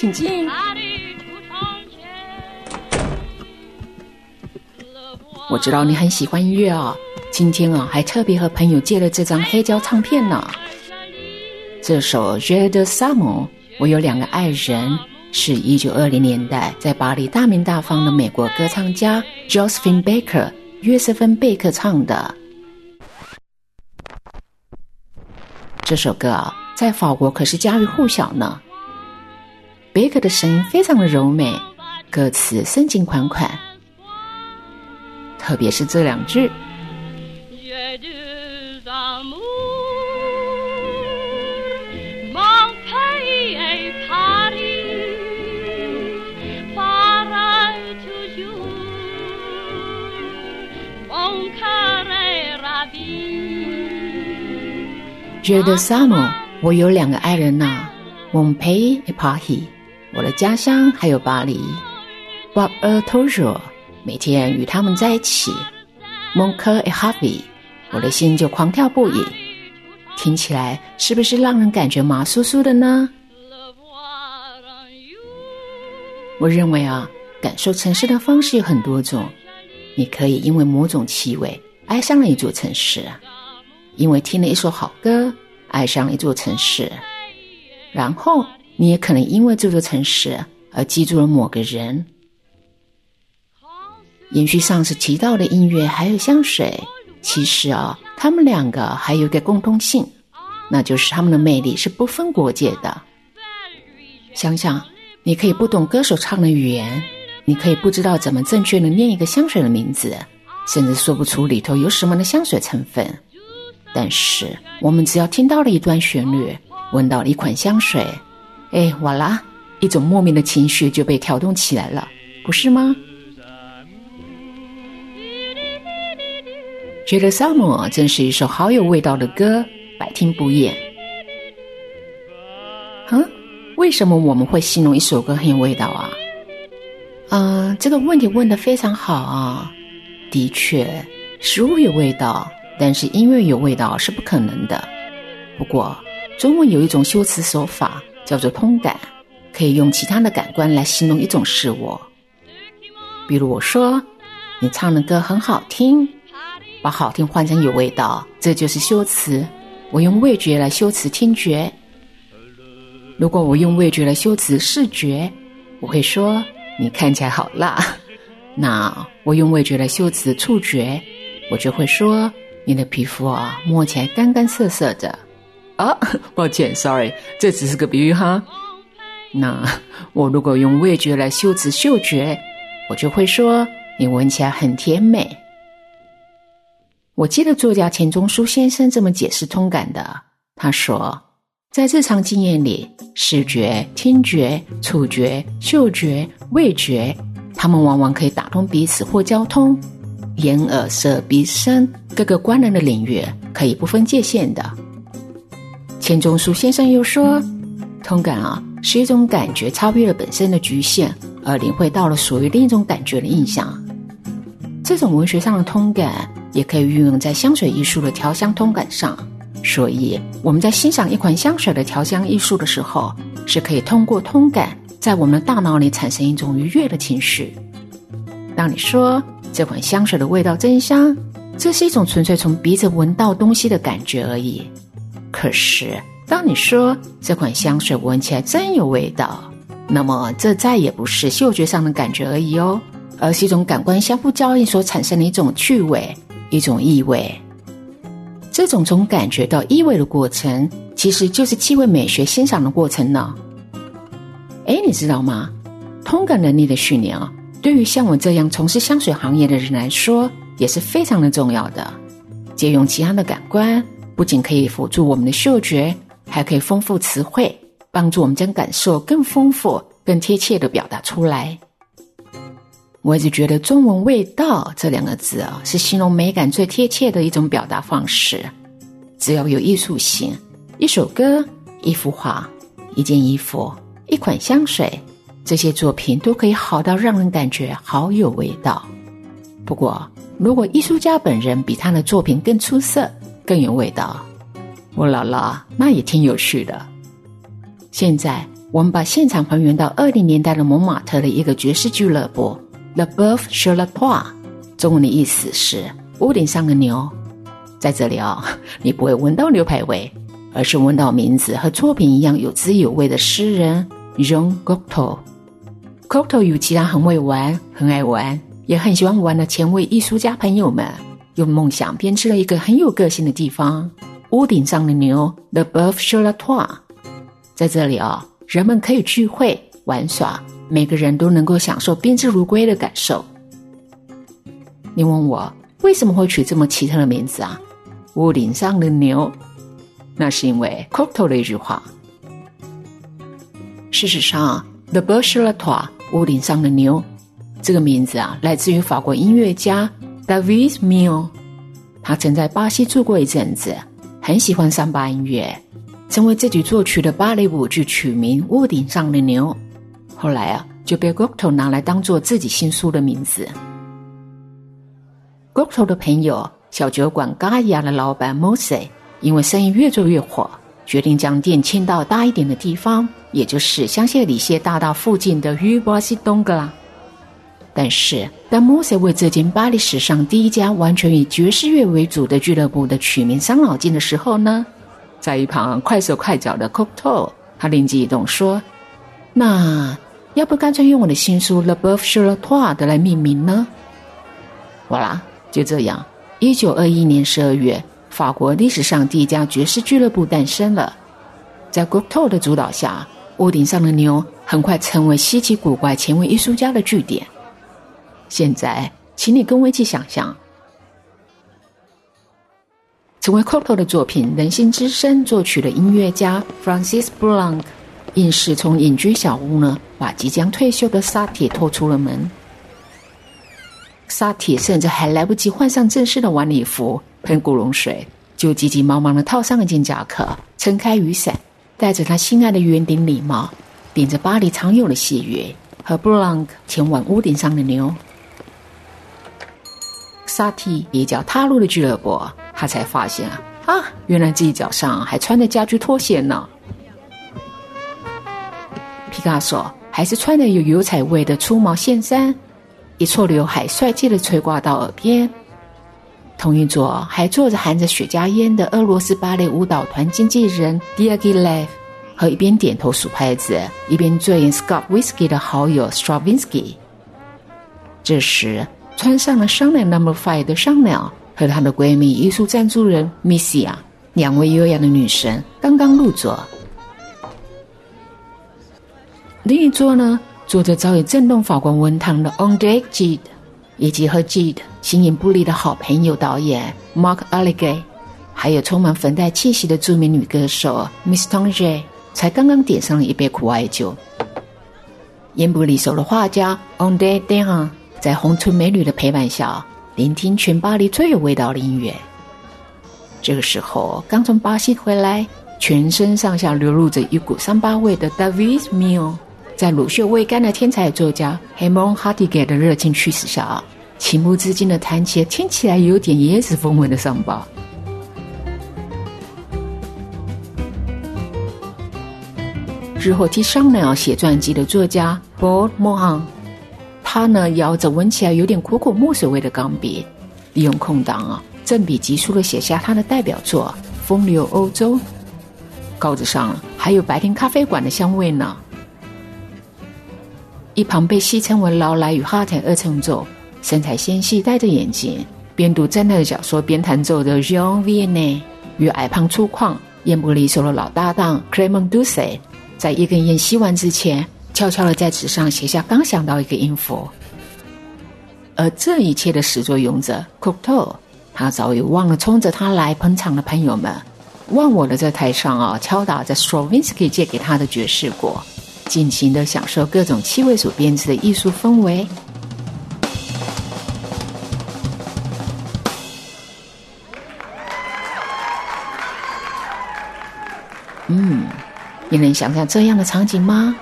请进。我知道你很喜欢音乐啊，今天啊还特别和朋友借了这张黑胶唱片呢。这首《Red Summer》，我有两个爱人，是一九二零年代在巴黎大名大放的美国歌唱家 Josephine Baker 约瑟芬贝克唱的。这首歌啊，在法国可是家喻户晓呢。贝克的声音非常的柔美，歌词深情款款。特别是这两句。觉得 summer，我有两个爱人呐，Mon pays et Paris，我的家乡还有巴黎，But a toujours。每天与他们在一起，Mon cœur est ravi，我的心就狂跳不已。听起来是不是让人感觉麻酥酥的呢？我认为啊，感受城市的方式有很多种。你可以因为某种气味爱上了一座城市，因为听了一首好歌爱上了一座城市，然后你也可能因为这座城市而记住了某个人。延续上次提到的音乐，还有香水，其实啊，他们两个还有一个共通性，那就是他们的魅力是不分国界的。想想，你可以不懂歌手唱的语言，你可以不知道怎么正确的念一个香水的名字，甚至说不出里头有什么的香水成分，但是我们只要听到了一段旋律，闻到了一款香水，哎，完了，一种莫名的情绪就被调动起来了，不是吗？觉得《Summer》真是一首好有味道的歌，百听不厌。嗯，为什么我们会形容一首歌很有味道啊？嗯，这个问题问的非常好啊。的确，食物有味道，但是音乐有味道是不可能的。不过，中文有一种修辞手法叫做通感，可以用其他的感官来形容一种事物。比如我说，你唱的歌很好听。把好听换成有味道，这就是修辞。我用味觉来修辞听觉。如果我用味觉来修辞视觉，我会说你看起来好辣。那我用味觉来修辞触觉，我就会说你的皮肤啊摸起来干干涩涩的。啊，抱歉，sorry，这只是个比喻哈。那我如果用味觉来修辞嗅觉，我就会说你闻起来很甜美。我记得作家钱钟书先生这么解释通感的。他说，在日常经验里，视觉、听觉、触觉、嗅觉、味觉，它们往往可以打通彼此或交通。眼、耳、舌、鼻、身各个官能的领域可以不分界限的。钱钟书先生又说，通感啊，是一种感觉超越了本身的局限，而领会到了属于另一种感觉的印象。这种文学上的通感。也可以运用在香水艺术的调香通感上，所以我们在欣赏一款香水的调香艺术的时候，是可以通过通感在我们的大脑里产生一种愉悦的情绪。当你说这款香水的味道真香，这是一种纯粹从鼻子闻到东西的感觉而已。可是，当你说这款香水闻起来真有味道，那么这再也不是嗅觉上的感觉而已哦，而是一种感官相互交应所产生的一种趣味。一种意味，这种从感觉到意味的过程，其实就是气味美学欣赏的过程呢。哎，你知道吗？通感能力的训练啊，对于像我这样从事香水行业的人来说，也是非常的重要的。借用其他的感官，不仅可以辅助我们的嗅觉，还可以丰富词汇，帮助我们将感受更丰富、更贴切的表达出来。我一直觉得中文“味道”这两个字啊，是形容美感最贴切的一种表达方式。只要有艺术性，一首歌、一幅画、一件衣服、一款香水，这些作品都可以好到让人感觉好有味道。不过，如果艺术家本人比他的作品更出色、更有味道，我姥姥那也挺有趣的。现在我们把现场还原到二零年代的蒙马特的一个爵士俱乐部，The Buff c h a l a t o i 中文的意思是屋顶上的牛。在这里哦，你不会闻到牛排味，而是闻到名字和作品一样有滋有味的诗人 Jean Cocteau。Cocteau 与其他很会玩、很爱玩、也很喜欢玩的前卫艺术家朋友们，用梦想编织了一个很有个性的地方——屋顶上的牛 The Buff c h a l a t o i 在这里啊，人们可以聚会玩耍，每个人都能够享受宾至如归的感受。你问我为什么会取这么奇特的名字啊？屋顶上的牛，那是因为 c o c t o 的一句话。事实上，The b u s h l a t o i 屋顶上的牛这个名字啊，来自于法国音乐家 David m i l 他曾在巴西住过一阵子，很喜欢桑巴音乐。成为自己作曲的芭蕾舞剧取名《屋顶上的牛》，后来啊就被 Gocto 拿来当做自己新书的名字。Gocto 的朋友小酒馆 Gaia 的老板 Mose，因为生意越做越火，决定将店迁到大一点的地方，也就是香榭里榭大道附近的 u b a s i d o n g a 但是当 Mose 为这间巴黎史上第一家完全以爵士乐为主的俱乐部的取名伤脑筋的时候呢？在一旁快手快脚的 c o c t o 他灵机一动说：“那要不干脆用我的新书《Le b o e u c h a l a t o i 的来命名呢？”哇啦，就这样，一九二一年十二月，法国历史上第一家爵士俱乐部诞生了。在 c o c t o 的主导下，屋顶上的牛很快成为稀奇古怪前卫艺术家的据点。现在，请你跟我一起想象。成为 Coco 的作品《人心之声》作曲的音乐家 Francis Blanc，硬是从隐居小屋呢，把即将退休的萨铁拖出了门。萨铁甚至还来不及换上正式的晚礼服、喷古龙水，就急急忙忙的套上一件夹克，撑开雨伞，带着他心爱的圆顶礼帽，顶着巴黎常有的细雨，和 Blanc 前往屋顶上的牛。萨提一脚踏入了俱乐部。他才发现啊啊，原来自己脚上还穿着家居拖鞋呢。皮卡索还是穿着有油彩味的粗毛线衫，一撮刘海帅气的垂挂到耳边。同一桌还坐着含着雪茄烟的俄罗斯芭蕾舞蹈团经纪人 Diagilev，和一边点头数拍子一边醉 Scott Whisky 的好友 Stravinsky。这时，穿上了香奈 Number Five 的香奈儿。和她的闺蜜、艺术赞助人 Missia 两位优雅的女神刚刚入座。另一桌呢，坐着早已震动法国文坛的 On Deck Gide，以及和 Gide 形影不离的好朋友导演 Mark Allegay，还有充满粉黛气息的著名女歌手 Miss Tange，才刚刚点上了一杯苦艾酒。烟不离手的画家 On Deck d a n 在红唇美女的陪伴下。聆听全巴黎最有味道的音乐。这个时候，刚从巴西回来，全身上下流露着一股桑巴味的 David m i l 在乳臭未干的天才作家 Hamon Hartigan 的热情驱使下，情不自禁的弹起听起来有点椰子风味的桑巴。日后替商鸟写传记的作家 Paul Mohan。他呢，摇着闻起来有点苦苦墨水味的钢笔，利用空档啊，振笔疾书的写下他的代表作《风流欧洲》。稿子上还有白天咖啡馆的香味呢。一旁被戏称为劳莱与哈特二重奏，身材纤细，戴着眼镜，边读侦探的小说边弹奏的 Jean Vianney 与矮胖粗犷、烟不离手的老搭档 Clement Douce，在一根烟吸完之前。悄悄的在纸上写下刚想到一个音符，而这一切的始作俑者 c o c t o 他早已忘了冲着他来捧场的朋友们，忘我的在台上啊敲打着 Stravinsky 借给他的爵士鼓，尽情的享受各种气味所编织的艺术氛围。嗯，你能想象这样的场景吗？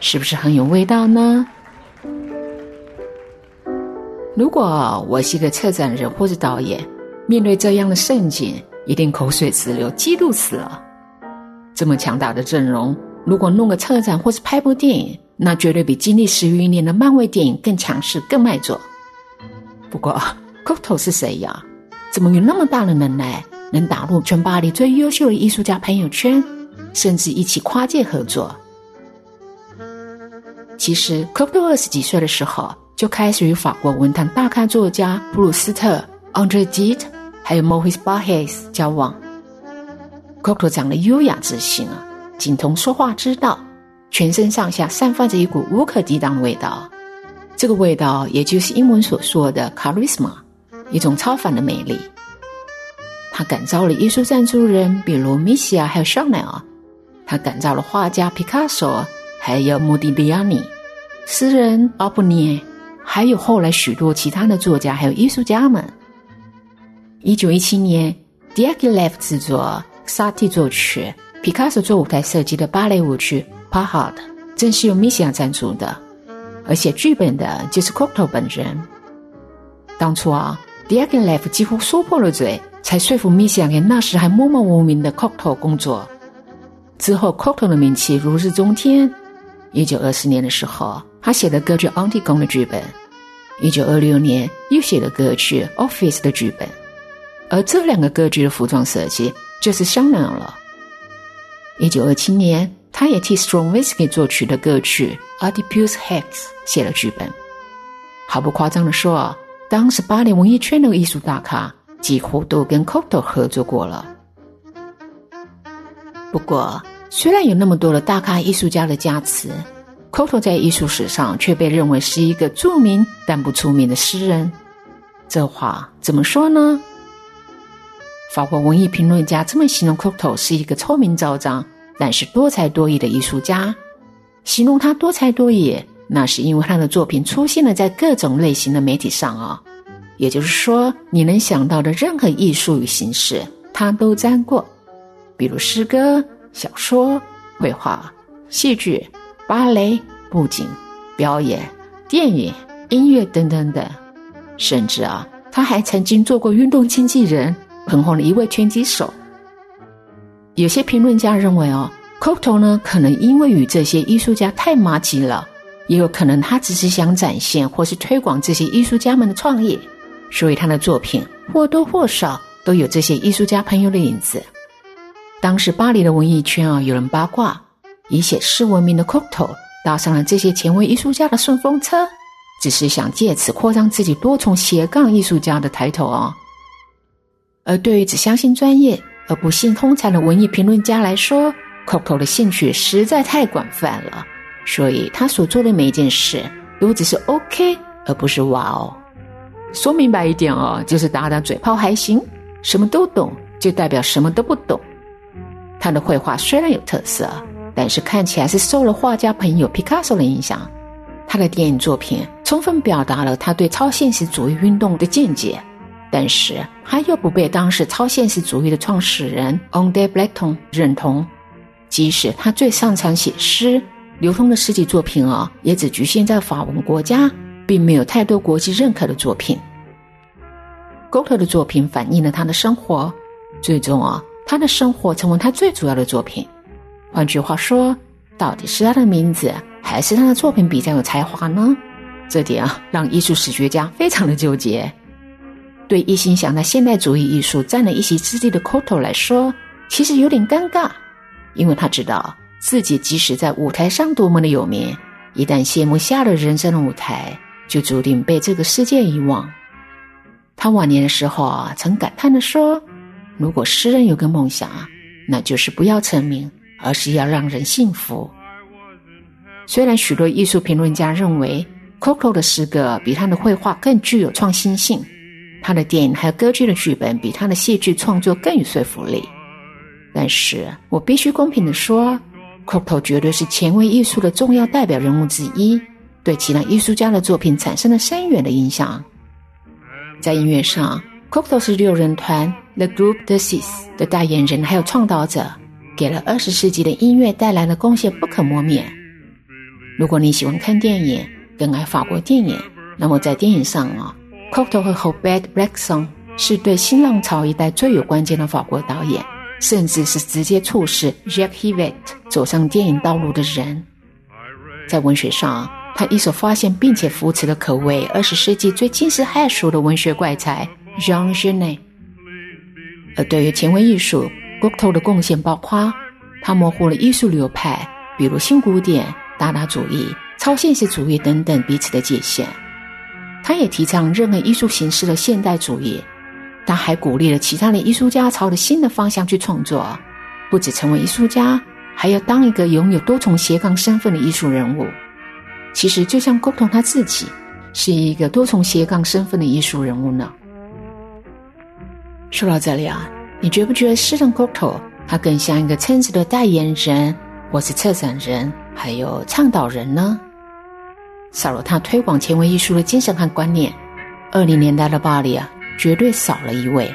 是不是很有味道呢？如果我是一个策展人或者导演，面对这样的盛景，一定口水直流，激怒死了。这么强大的阵容，如果弄个策展或是拍部电影，那绝对比经历十余年的漫威电影更强势、更卖座。不过 c o t o 是谁呀？怎么有那么大的能耐，能打入全巴黎最优秀的艺术家朋友圈，甚至一起跨界合作？其实 c o t o 二十几岁的时候就开始与法国文坛大咖作家布鲁斯特、Andre Did，还有 Maurice Barres 交往。c o t o 长得优雅自信啊。精通说话之道，全身上下散发着一股无可抵挡的味道。这个味道，也就是英文所说的 charisma，一种超凡的魅力。他感召了艺术赞助人，比如米西亚还有香奈儿；他感召了画家皮卡索，还有莫迪利安尼，诗人阿布涅，还有后来许多其他的作家还有艺术家们。一九一七年 d i a g i l e v 制作，萨蒂作曲。皮卡索做舞台设计的芭蕾舞剧《p a h a d 正是由米西亚赞助的，而写剧本的就是 Cocteau 本人。当初啊 d i a g i l e v 几乎说破了嘴，才说服米西亚给那时还默默无名的 Cocteau 工作。之后，Cocteau 的名气如日中天。一九二四年的时候，他写的歌剧《Antigone》的剧本；一九二六年又写了歌剧《Office》的剧本，而这两个歌剧的服装设计就是香奈儿了。一九二七年，他也替 Stravinsky 作曲的歌曲《a d i p u s Hex》写了剧本。毫不夸张的说，当时巴黎文艺圈的艺术大咖几乎都跟 Cocteau 合作过了。不过，虽然有那么多的大咖艺术家的加持，Cocteau 在艺术史上却被认为是一个著名但不出名的诗人。这话怎么说呢？法国文艺评论家这么形容 Cocteau 是一个聪明昭彰，但是多才多艺的艺术家。形容他多才多艺，那是因为他的作品出现了在各种类型的媒体上啊。也就是说，你能想到的任何艺术与形式，他都沾过。比如诗歌、小说、绘画、戏剧、芭蕾、布景、表演、电影、音乐等等等。甚至啊，他还曾经做过运动经纪人。捧红了一位拳击手。有些评论家认为，哦，Cocteau 呢，可能因为与这些艺术家太麻吉了，也有可能他只是想展现或是推广这些艺术家们的创意，所以他的作品或多或少都有这些艺术家朋友的影子。当时巴黎的文艺圈啊，有人八卦，以写诗闻名的 Cocteau 搭上了这些前卫艺术家的顺风车，只是想借此扩张自己多重斜杠艺术家的抬头啊。而对于只相信专业而不信通才的文艺评论家来说，Cocteau 的兴趣实在太广泛了，所以他所做的每一件事都只是 OK，而不是哇哦。说明白一点哦，就是打打嘴炮还行，什么都懂就代表什么都不懂。他的绘画虽然有特色，但是看起来是受了画家朋友 Picasso 的影响。他的电影作品充分表达了他对超现实主义运动的见解。但是他又不被当时超现实主义的创始人 André Breton 认同，即使他最擅长写诗，流通的诗集作品啊，也只局限在法文国家，并没有太多国际认可的作品。g o t 的作品反映了他的生活，最终啊，他的生活成为他最主要的作品。换句话说，到底是他的名字，还是他的作品比较有才华呢？这点啊，让艺术史学家非常的纠结。对一心想在现代主义艺术占了一席之地的 Cocteau 来说，其实有点尴尬，因为他知道自己即使在舞台上多么的有名，一旦谢幕下了人生的舞台，就注定被这个世界遗忘。他晚年的时候啊，曾感叹的说：“如果诗人有个梦想啊，那就是不要成名，而是要让人幸福。”虽然许多艺术评论家认为，Coco 的诗歌比他的绘画更具有创新性。他的电影还有歌剧的剧本比他的戏剧创作更有说服力，但是我必须公平的说，Cocteau 绝对是前卫艺术的重要代表人物之一，对其他艺术家的作品产生了深远的影响。在音乐上，Cocteau 是六人团 The Group de Six 的代言人，还有创造者，给了二十世纪的音乐带来的贡献不可磨灭。如果你喜欢看电影，更爱法国电影，那么在电影上啊。Cocteau 和 h o b e r t Bresson 是对新浪潮一代最有关键的法国导演，甚至是直接促使 Jacques Yvette 走上电影道路的人。在文学上，他一手发现并且扶持了可谓二十世纪最惊世骇俗的文学怪才 Jean Genet。而对于前卫艺术，Cocteau 的贡献包括他模糊了艺术流派，比如新古典、达达主义、超现实主义等等彼此的界限。他也提倡任何艺术形式的现代主义。他还鼓励了其他的艺术家朝着新的方向去创作，不止成为艺术家，还要当一个拥有多重斜杠身份的艺术人物。其实，就像沟通他自己，是一个多重斜杠身份的艺术人物呢。说到这里啊，你觉不觉得诗人 Cocteau 他更像一个称职的代言人，或是策展人，还有倡导人呢？少了他推广前卫艺术的精神和观念，二零年代的巴黎啊。绝对少了一位。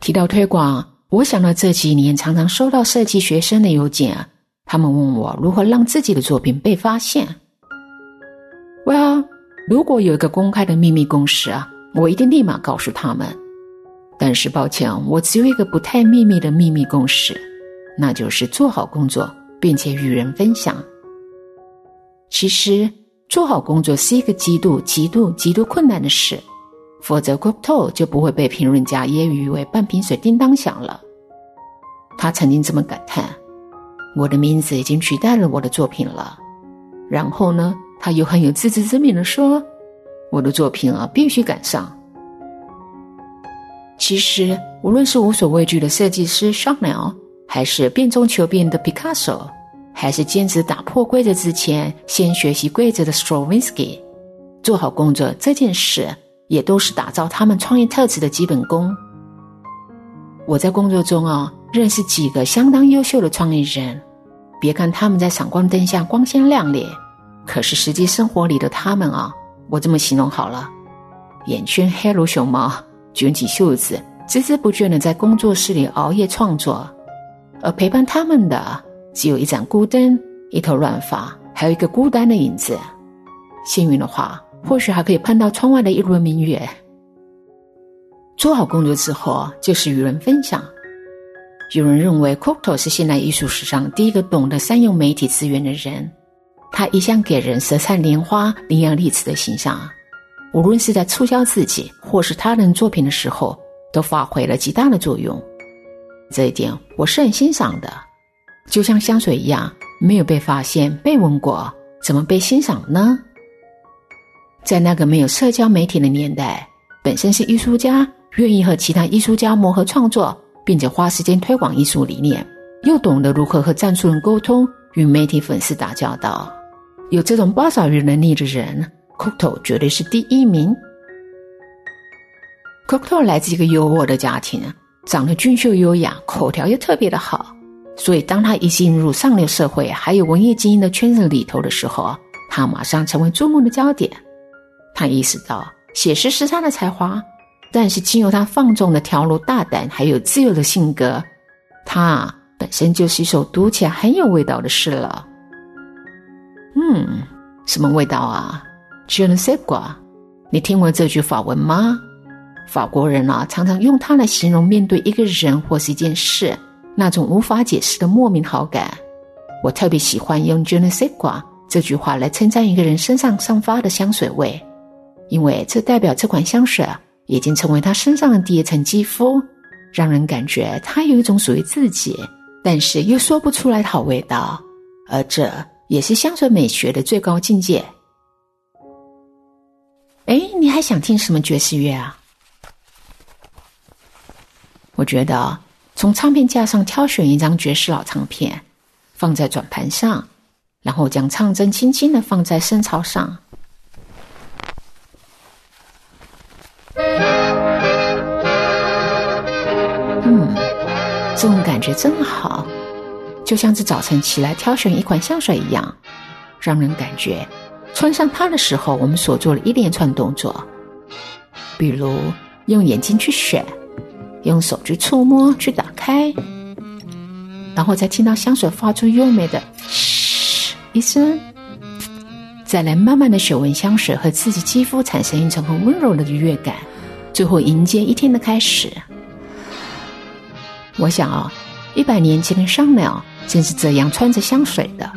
提到推广，我想到这几年常常收到设计学生的邮件啊，他们问我如何让自己的作品被发现。Well，如果有一个公开的秘密公式啊，我一定立马告诉他们。但是抱歉，我只有一个不太秘密的秘密公式，那就是做好工作，并且与人分享。其实。做好工作是一个极度、极度、极度困难的事，否则 Cocteau 就不会被评论家揶揄为半瓶水叮当响了。他曾经这么感叹：“我的名字已经取代了我的作品了。”然后呢，他又很有自知之明的说：“我的作品啊，必须赶上。”其实，无论是无所畏惧的设计师 s h a n e l 还是变中求变的 Picasso。还是坚持打破规则之前，先学习规则的 Stravinsky，做好工作这件事，也都是打造他们创业特质的基本功。我在工作中啊，认识几个相当优秀的创业人，别看他们在闪光灯下光鲜亮丽，可是实际生活里的他们啊，我这么形容好了：眼圈黑如熊猫，卷起袖子，孜孜不倦的在工作室里熬夜创作，而陪伴他们的。只有一盏孤灯，一头乱发，还有一个孤单的影子。幸运的话，或许还可以碰到窗外的一轮明月。做好工作之后，就是与人分享。有人认为 c o c t o 是现代艺术史上第一个懂得善用媒体资源的人。他一向给人舌灿莲花、伶牙俐齿的形象啊，无论是在促销自己或是他人作品的时候，都发挥了极大的作用。这一点我是很欣赏的。就像香水一样，没有被发现、被闻过，怎么被欣赏呢？在那个没有社交媒体的年代，本身是艺术家，愿意和其他艺术家磨合创作，并且花时间推广艺术理念，又懂得如何和赞助人沟通、与媒体粉丝打交道，有这种包少语能力的人，Cocteau 绝对是第一名。Cocteau 来自一个优渥的家庭，长得俊秀优雅，口条又特别的好。所以，当他一进入上流社会，还有文艺精英的圈子里头的时候，他马上成为注目的焦点。他意识到写诗是他的才华，但是经由他放纵的条路、大胆还有自由的性格，他本身就是一首读起来很有味道的诗了。嗯，什么味道啊？Je ne sais quoi？你听过这句法文吗？法国人啊，常常用它来形容面对一个人或是一件事。那种无法解释的莫名好感，我特别喜欢用 “je ne sais quoi” 这句话来称赞一个人身上散发的香水味，因为这代表这款香水已经成为他身上的第一层肌肤，让人感觉他有一种属于自己，但是又说不出来的好味道，而这也是香水美学的最高境界。哎，你还想听什么爵士乐啊？我觉得。从唱片架上挑选一张爵士老唱片，放在转盘上，然后将唱针轻轻的放在声槽上。嗯，这种感觉真好，就像是早晨起来挑选一款香水一样，让人感觉穿上它的时候，我们所做的一连串动作，比如用眼睛去选。用手去触摸，去打开，然后再听到香水发出优美的“嘘”一声，再来慢慢的嗅闻香水和自己肌肤产生一种很温柔的愉悦感，最后迎接一天的开始。我想啊，一百年前的商鸟正是这样穿着香水的。